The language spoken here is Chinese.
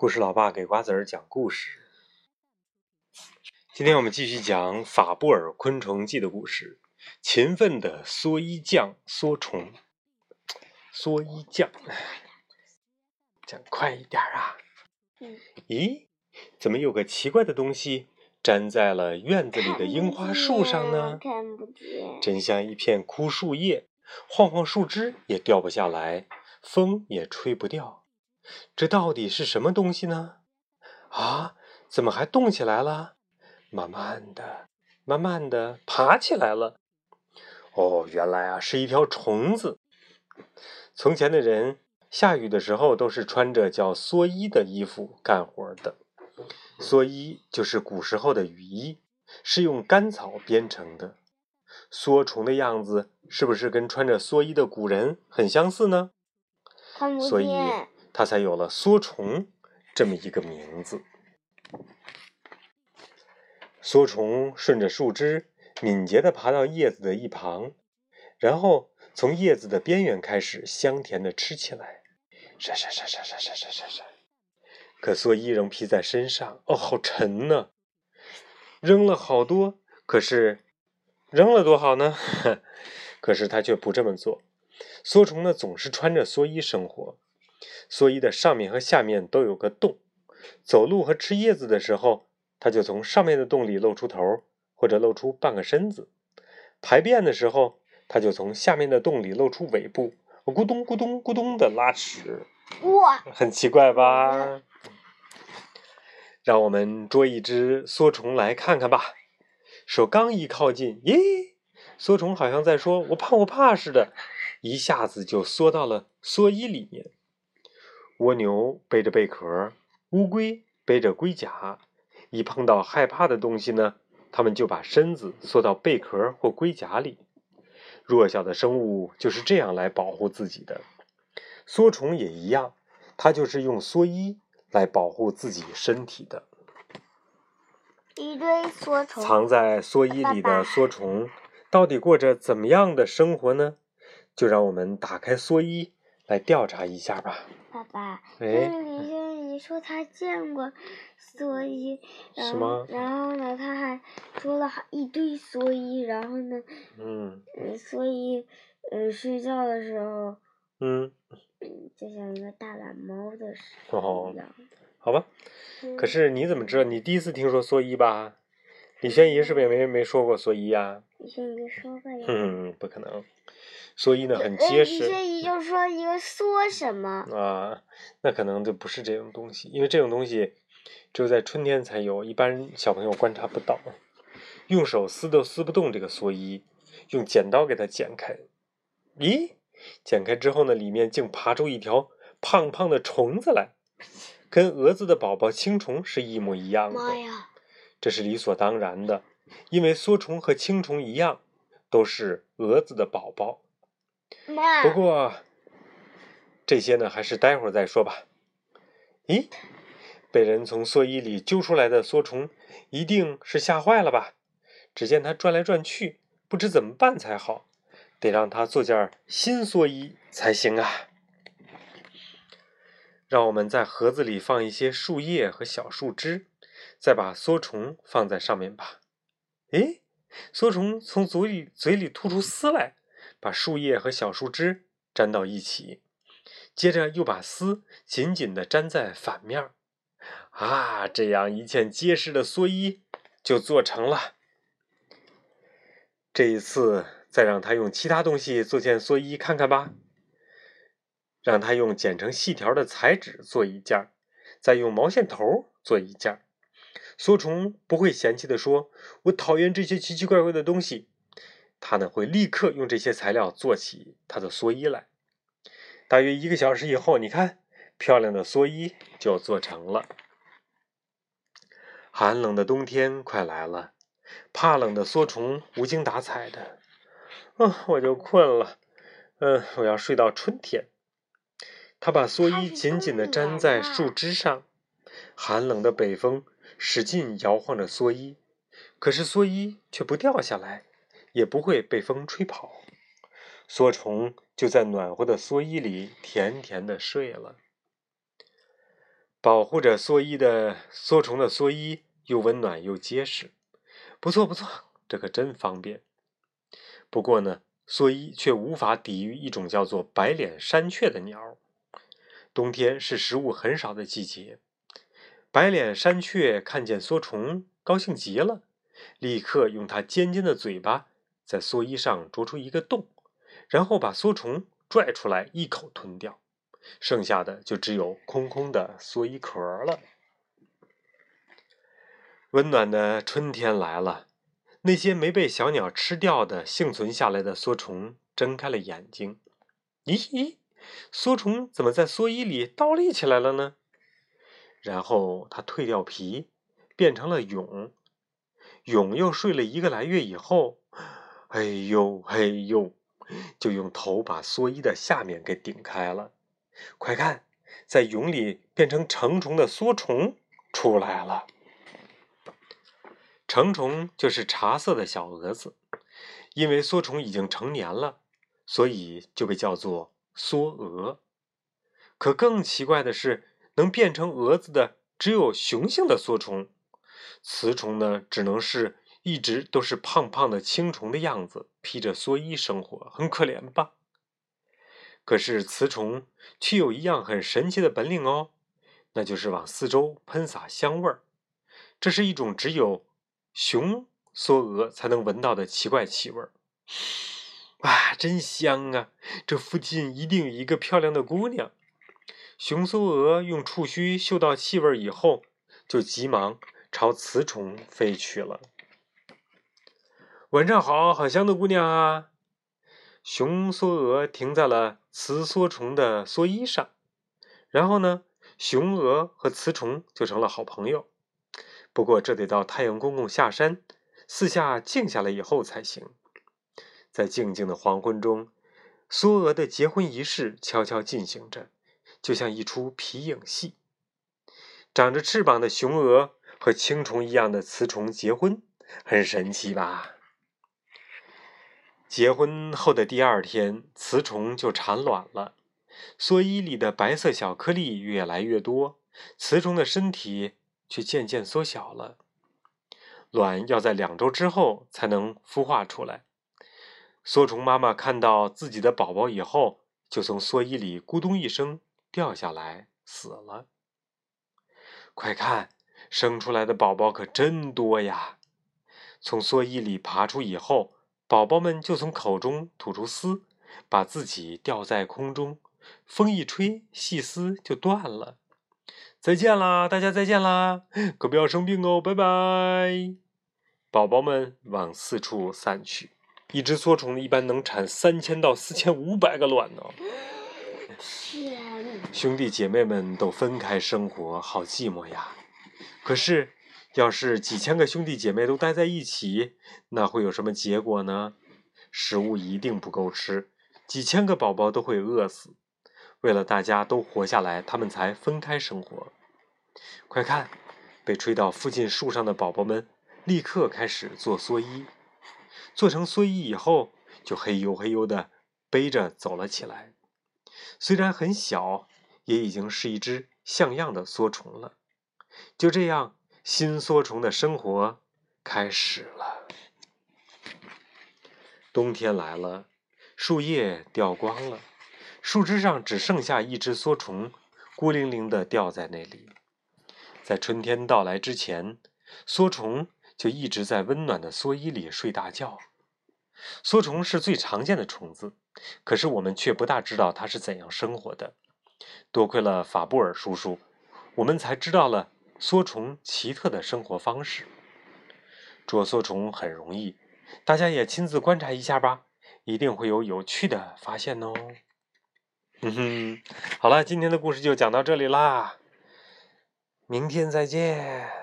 故事老爸给瓜子儿讲故事。今天我们继续讲法布尔昆虫记的故事。勤奋的蓑衣匠蓑虫。蓑衣匠，讲快一点啊！咦，怎么有个奇怪的东西粘在了院子里的樱花树上呢？看不见，真像一片枯树叶，晃晃树枝也掉不下来，风也吹不掉。这到底是什么东西呢？啊，怎么还动起来了？慢慢的，慢慢的爬起来了。哦，原来啊是一条虫子。从前的人下雨的时候都是穿着叫蓑衣的衣服干活的。蓑衣就是古时候的雨衣，是用干草编成的。蓑虫的样子是不是跟穿着蓑衣的古人很相似呢？看不所以见。它才有了蓑虫这么一个名字。蓑虫顺着树枝敏捷地爬到叶子的一旁，然后从叶子的边缘开始香甜地吃起来。沙沙沙沙沙沙沙沙沙。可蓑衣仍披在身上，哦，好沉呢！扔了好多，可是扔了多好呢？可是它却不这么做。蓑虫呢，总是穿着蓑衣生活。蓑衣的上面和下面都有个洞，走路和吃叶子的时候，它就从上面的洞里露出头，或者露出半个身子；排便的时候，它就从下面的洞里露出尾部，咕咚咕咚咕咚的拉屎。哇，很奇怪吧？让我们捉一只蓑虫来看看吧。手刚一靠近，咦，蓑虫好像在说“我怕，我怕”似的，一下子就缩到了蓑衣里面。蜗牛背着贝壳，乌龟背着龟甲，一碰到害怕的东西呢，它们就把身子缩到贝壳或龟甲里。弱小的生物就是这样来保护自己的。蓑虫也一样，它就是用蓑衣来保护自己身体的。一堆蓑虫。藏在蓑衣里的爸爸蓑虫，到底过着怎么样的生活呢？就让我们打开蓑衣来调查一下吧。爸爸，哎这里这里说他见过蓑衣，然后然后呢，他还说了一堆蓑衣，然后呢，嗯嗯，所以呃睡觉的时候，嗯，嗯，就像一个大懒猫的时哦候一样。好吧。可是你怎么知道？你第一次听说蓑衣吧？李轩怡是不是也没没说过蓑衣呀？李轩怡说过呀。哼，不可能。蓑衣呢很结实轩怡就说一个说什么？啊，那可能就不是这种东西，因为这种东西只有在春天才有，一般小朋友观察不到。用手撕都撕不动这个蓑衣，用剪刀给它剪开。咦，剪开之后呢，里面竟爬出一条胖胖的虫子来，跟蛾子的宝宝青虫是一模一样的。妈呀！这是理所当然的，因为蓑虫和青虫一样，都是蛾子的宝宝。不过，这些呢，还是待会儿再说吧。咦，被人从蓑衣里揪出来的蓑虫，一定是吓坏了吧？只见它转来转去，不知怎么办才好，得让它做件新蓑衣才行啊。让我们在盒子里放一些树叶和小树枝，再把蓑虫放在上面吧。诶，蓑虫从嘴里嘴里吐出丝来。把树叶和小树枝粘到一起，接着又把丝紧紧地粘在反面儿，啊，这样一件结实的蓑衣就做成了。这一次，再让他用其他东西做件蓑衣看看吧。让他用剪成细条的彩纸做一件，再用毛线头做一件。蓑虫不会嫌弃地说：“我讨厌这些奇奇怪怪的东西。”他呢会立刻用这些材料做起他的蓑衣来。大约一个小时以后，你看，漂亮的蓑衣就做成了。寒冷的冬天快来了，怕冷的蓑虫无精打采的，嗯，我就困了，嗯，我要睡到春天。他把蓑衣紧紧地粘在树枝上，寒冷的北风使劲摇晃着蓑衣，可是蓑衣却不掉下来。也不会被风吹跑，蓑虫就在暖和的蓑衣里甜甜的睡了。保护着蓑衣的蓑虫的蓑衣又温暖又结实，不错不错，这可真方便。不过呢，蓑衣却无法抵御一种叫做白脸山雀的鸟。冬天是食物很少的季节，白脸山雀看见蓑虫，高兴极了，立刻用它尖尖的嘴巴在蓑衣上啄出一个洞，然后把蓑虫拽出来一口吞掉。剩下的就只有空空的蓑衣壳了。温暖的春天来了，那些没被小鸟吃掉的幸存下来的蓑虫睁开了眼睛。咦咦，蓑虫怎么在蓑衣里倒立起来了呢？然后它蜕掉皮，变成了蛹。蛹又睡了一个来月以后，哎呦嘿呦，就用头把蓑衣的下面给顶开了。快看，在蛹里变成成虫的蓑虫出来了。成虫就是茶色的小蛾子，因为蓑虫已经成年了，所以就被叫做蓑蛾。可更奇怪的是，能变成蛾子的只有雄性的蓑虫，雌虫呢，只能是一直都是胖胖的青虫的样子，披着蓑衣生活，很可怜吧？可是雌虫却有一样很神奇的本领哦，那就是往四周喷洒香味儿。这是一种只有雄梭蛾才能闻到的奇怪气味儿。哇，真香啊！这附近一定有一个漂亮的姑娘。雄梭蛾用触须嗅到气味以后，就急忙朝雌虫飞去了。晚上好，好香的姑娘啊！雄梭蛾停在了雌梭虫的蓑衣上，然后呢，雄蛾和雌虫就成了好朋友。不过，这得到太阳公公下山，四下静下来以后才行。在静静的黄昏中，梭蛾的结婚仪式悄悄进行着，就像一出皮影戏。长着翅膀的雄蛾和青虫一样的雌虫结婚，很神奇吧？结婚后的第二天，雌虫就产卵了。蓑衣里的白色小颗粒越来越多，雌虫的身体却渐渐缩小了。卵要在两周之后才能孵化出来。蓑虫妈妈看到自己的宝宝以后，就从蓑衣里咕咚一声掉下来，死了。快看，生出来的宝宝可真多呀！从蓑衣里爬出以后。宝宝们就从口中吐出丝，把自己吊在空中，风一吹，细丝就断了。再见啦，大家再见啦，可不要生病哦，拜拜。宝宝们往四处散去。一只梭虫一般能产三千到四千五百个卵呢。天！兄弟姐妹们都分开生活，好寂寞呀。可是。要是几千个兄弟姐妹都待在一起，那会有什么结果呢？食物一定不够吃，几千个宝宝都会饿死。为了大家都活下来，他们才分开生活。快看，被吹到附近树上的宝宝们立刻开始做蓑衣，做成蓑衣以后，就嘿呦嘿呦的背着走了起来。虽然很小，也已经是一只像样的梭虫了。就这样。新梭虫的生活开始了。冬天来了，树叶掉光了，树枝上只剩下一只梭虫，孤零零的吊在那里。在春天到来之前，梭虫就一直在温暖的蓑衣里睡大觉。梭虫是最常见的虫子，可是我们却不大知道它是怎样生活的。多亏了法布尔叔叔，我们才知道了。梭虫奇特的生活方式，捉梭虫很容易，大家也亲自观察一下吧，一定会有有趣的发现哦。嗯哼，好了，今天的故事就讲到这里啦，明天再见。